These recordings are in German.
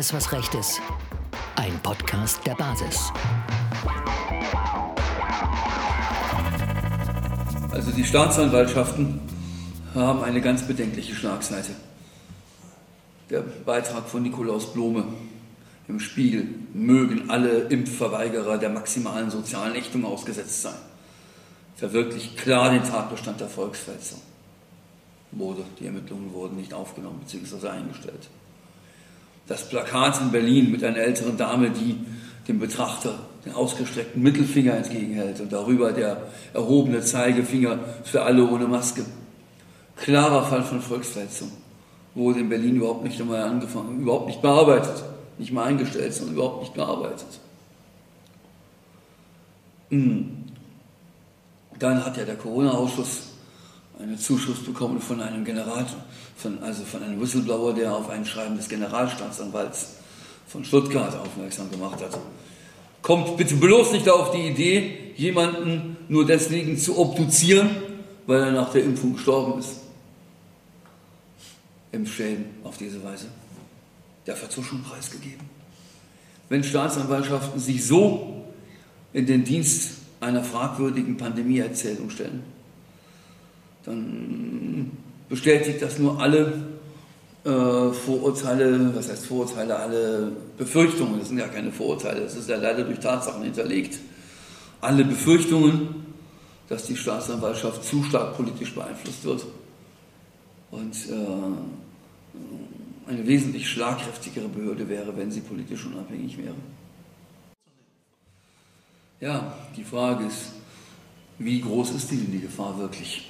Alles, was recht ist. Ein Podcast der Basis. Also die Staatsanwaltschaften haben eine ganz bedenkliche Schlagseite. Der Beitrag von Nikolaus Blome im Spiegel mögen alle Impfverweigerer der maximalen sozialen Ächtung ausgesetzt sein. Verwirklicht klar den Tatbestand der Volksverhetzung. Wurde, die Ermittlungen wurden nicht aufgenommen bzw. eingestellt. Das Plakat in Berlin mit einer älteren Dame, die dem Betrachter den ausgestreckten Mittelfinger entgegenhält und darüber der erhobene Zeigefinger für alle ohne Maske. Klarer Fall von Volksverhetzung. Wurde in Berlin überhaupt nicht einmal angefangen, überhaupt nicht bearbeitet nicht mal eingestellt, sondern überhaupt nicht gearbeitet. Hm. Dann hat ja der Corona-Ausschuss einen Zuschuss bekommen von einem General, von, also von einem Whistleblower, der auf ein Schreiben des Generalstaatsanwalts von Stuttgart aufmerksam gemacht hat. Kommt bitte bloß nicht auf die Idee, jemanden nur deswegen zu obduzieren, weil er nach der Impfung gestorben ist. Impfschäden auf diese Weise der Vertuschung preisgegeben. Wenn Staatsanwaltschaften sich so in den Dienst einer fragwürdigen Pandemieerzählung stellen, dann bestätigt das nur alle äh, Vorurteile, was heißt Vorurteile, alle Befürchtungen, das sind ja keine Vorurteile, das ist ja leider durch Tatsachen hinterlegt, alle Befürchtungen, dass die Staatsanwaltschaft zu stark politisch beeinflusst wird und äh, eine wesentlich schlagkräftigere Behörde wäre, wenn sie politisch unabhängig wäre. Ja, die Frage ist, wie groß ist denn die Gefahr wirklich?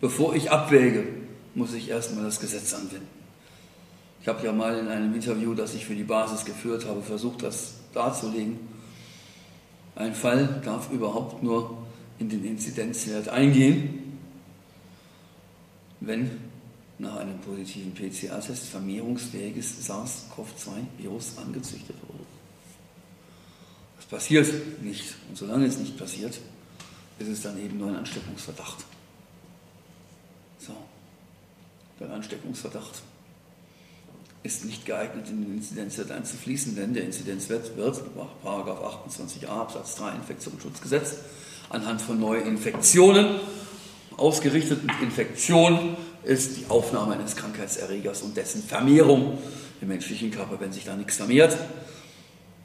Bevor ich abwäge, muss ich erstmal das Gesetz anwenden. Ich habe ja mal in einem Interview, das ich für die Basis geführt habe, versucht, das darzulegen. Ein Fall darf überhaupt nur in den Inzidenzwert eingehen, wenn nach einem positiven PCR-Test vermehrungsfähiges SARS-CoV-2-Virus angezüchtet wurde. Das passiert nicht. Und solange es nicht passiert, ist es dann eben nur ein Ansteckungsverdacht. So, der Ansteckungsverdacht ist nicht geeignet, in den Inzidenzwert einzufließen, denn der Inzidenzwert wird nach 28a Absatz 3 Infektionsschutzgesetz anhand von ausgerichteten Infektionen ist die Aufnahme eines Krankheitserregers und dessen Vermehrung im menschlichen Körper. Wenn sich da nichts vermehrt,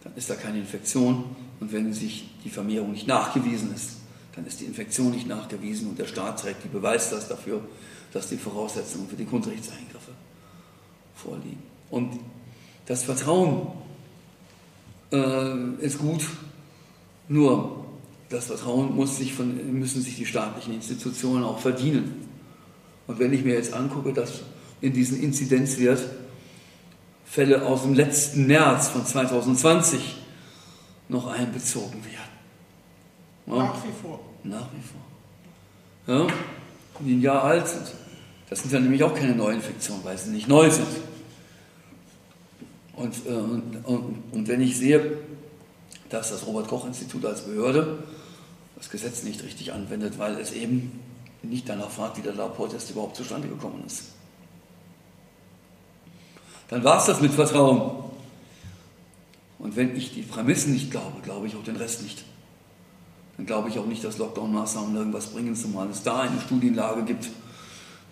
dann ist da keine Infektion. Und wenn sich die Vermehrung nicht nachgewiesen ist, dann ist die Infektion nicht nachgewiesen und der Staat trägt die Beweislast dafür, dass die Voraussetzungen für die Grundrechtseingriffe vorliegen. Und das Vertrauen äh, ist gut, nur das Vertrauen muss sich von, müssen sich die staatlichen Institutionen auch verdienen. Und wenn ich mir jetzt angucke, dass in diesen Inzidenzwert Fälle aus dem letzten März von 2020 noch einbezogen werden. Ja? Nach wie vor. Nach wie vor. Ja? Die ein Jahr alt sind. Das sind dann nämlich auch keine Neuinfektionen, weil sie nicht neu sind. Und, äh, und, und, und wenn ich sehe, dass das Robert-Koch-Institut als Behörde das Gesetz nicht richtig anwendet, weil es eben nicht danach fragt, wie der Laportest überhaupt zustande gekommen ist. Dann war es das mit Vertrauen. Und wenn ich die Prämissen nicht glaube, glaube ich auch den Rest nicht. Dann glaube ich auch nicht, dass Lockdown-Maßnahmen irgendwas bringen, zumal es da eine Studienlage gibt,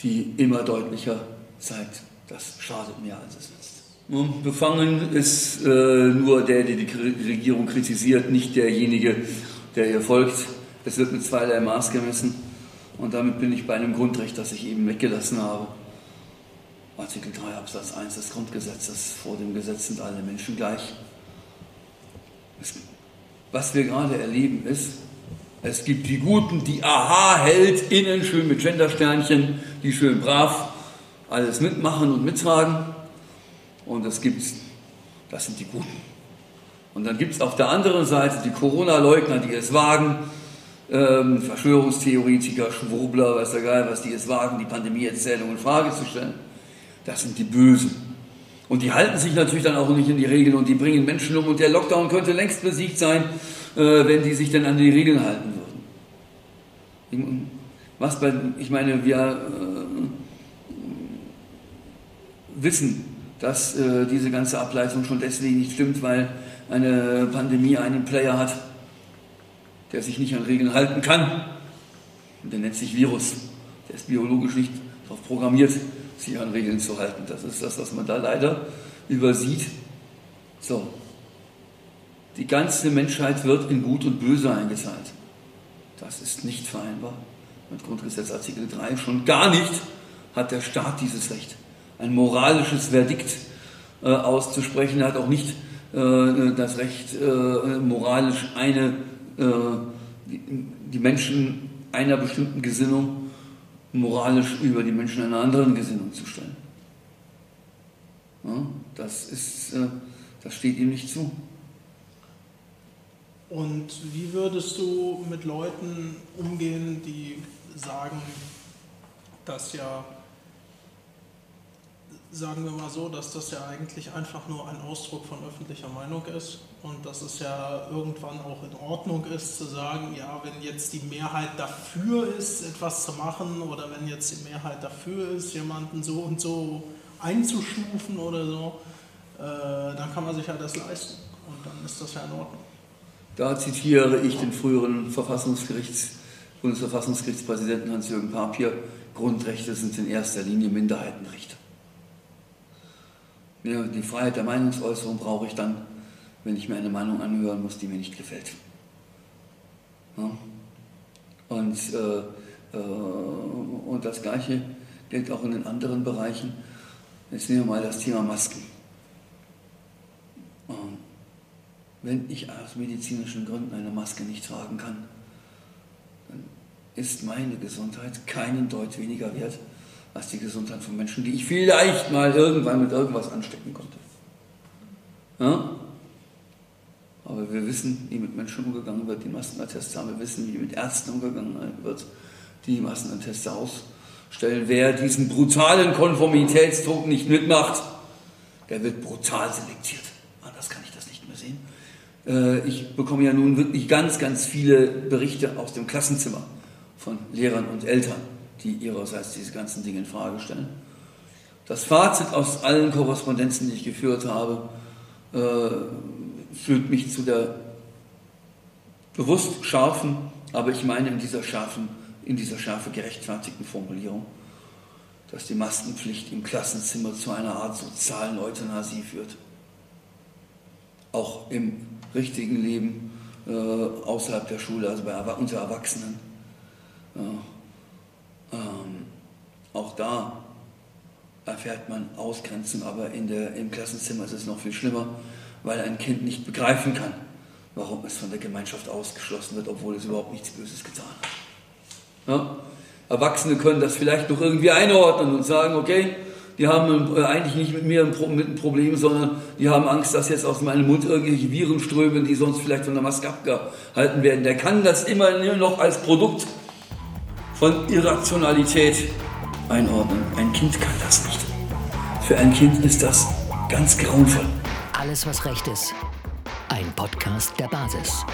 die immer deutlicher zeigt, das schadet mehr, als es nützt. Befangen ist äh, nur der, der die Regierung kritisiert, nicht derjenige, der ihr folgt. Es wird mit zweierlei Maß gemessen. Und damit bin ich bei einem Grundrecht, das ich eben weggelassen habe. Artikel 3 Absatz 1 des Grundgesetzes. Vor dem Gesetz sind alle Menschen gleich. Was wir gerade erleben ist, es gibt die Guten, die Aha-HeldInnen, schön mit Gendersternchen, die schön brav alles mitmachen und mittragen. Und es gibt, das sind die Guten. Und dann gibt es auf der anderen Seite die Corona-Leugner, die es wagen, ähm, Verschwörungstheoretiker, Schwurbler, weiß der Geil, was die es wagen, die Pandemieerzählung in Frage zu stellen. Das sind die Bösen. Und die halten sich natürlich dann auch nicht in die Regeln und die bringen Menschen um. Und der Lockdown könnte längst besiegt sein, äh, wenn die sich denn an die Regeln halten würden. Was bei, ich meine, wir äh, wissen, dass äh, diese ganze Ableitung schon deswegen nicht stimmt, weil eine Pandemie einen Player hat, der sich nicht an Regeln halten kann. Und der nennt sich Virus. Der ist biologisch nicht darauf programmiert, sich an Regeln zu halten. Das ist das, was man da leider übersieht. So. Die ganze Menschheit wird in Gut und Böse eingeteilt. Das ist nicht vereinbar mit Grundgesetz Artikel 3. Schon gar nicht hat der Staat dieses Recht, ein moralisches Verdikt äh, auszusprechen. Er hat auch nicht äh, das Recht, äh, moralisch eine, äh, die, die Menschen einer bestimmten Gesinnung moralisch über die Menschen einer anderen Gesinnung zu stellen. Ja, das, ist, äh, das steht ihm nicht zu. Und wie würdest du mit Leuten umgehen, die sagen, dass ja, sagen wir mal so, dass das ja eigentlich einfach nur ein Ausdruck von öffentlicher Meinung ist und dass es ja irgendwann auch in Ordnung ist zu sagen, ja, wenn jetzt die Mehrheit dafür ist, etwas zu machen oder wenn jetzt die Mehrheit dafür ist, jemanden so und so einzustufen oder so, äh, dann kann man sich ja das leisten und dann ist das ja in Ordnung. Da zitiere ich den früheren Verfassungsgerichts, Bundesverfassungsgerichtspräsidenten Hans-Jürgen Papier. Grundrechte sind in erster Linie Minderheitenrechte. Die Freiheit der Meinungsäußerung brauche ich dann, wenn ich mir eine Meinung anhören muss, die mir nicht gefällt. Ja? Und, äh, äh, und das Gleiche gilt auch in den anderen Bereichen. Jetzt nehmen wir mal das Thema Masken. Ähm, wenn ich aus medizinischen Gründen eine Maske nicht tragen kann, dann ist meine Gesundheit keinen Deut weniger wert als die Gesundheit von Menschen, die ich vielleicht mal irgendwann mit irgendwas anstecken konnte. Ja? Aber wir wissen, wie mit Menschen umgegangen wird, die Maskenattests haben. Wir wissen, wie mit Ärzten umgegangen wird, die Maskenattests ausstellen. Wer diesen brutalen Konformitätsdruck nicht mitmacht, der wird brutal selektiert. Anders kann ich das nicht mehr sehen. Äh, ich bekomme ja nun wirklich ganz, ganz viele Berichte aus dem Klassenzimmer von Lehrern und Eltern, die ihrerseits diese ganzen Dinge in Frage stellen. Das Fazit aus allen Korrespondenzen, die ich geführt habe, äh, führt mich zu der bewusst scharfen, aber ich meine in dieser scharfen, in dieser Schärfe gerechtfertigten Formulierung, dass die Maskenpflicht im Klassenzimmer zu einer Art sozialen Euthanasie führt. Auch im richtigen Leben äh, außerhalb der Schule, also bei, unter Erwachsenen. Ja. Ähm, auch da erfährt man Ausgrenzung, aber in der, im Klassenzimmer ist es noch viel schlimmer, weil ein Kind nicht begreifen kann, warum es von der Gemeinschaft ausgeschlossen wird, obwohl es überhaupt nichts Böses getan hat. Ja? Erwachsene können das vielleicht noch irgendwie einordnen und sagen, okay, die haben äh, eigentlich nicht mit mir ein, Problem, sondern die haben Angst, dass jetzt aus meinem Mund irgendwelche Viren strömen, die sonst vielleicht von der Maske abgehalten werden. Der kann das immer noch als Produkt von Irrationalität einordnen. Ein Kind kann das nicht. Für ein Kind ist das ganz grauenvoll. Alles, was recht ist. Ein Podcast der Basis.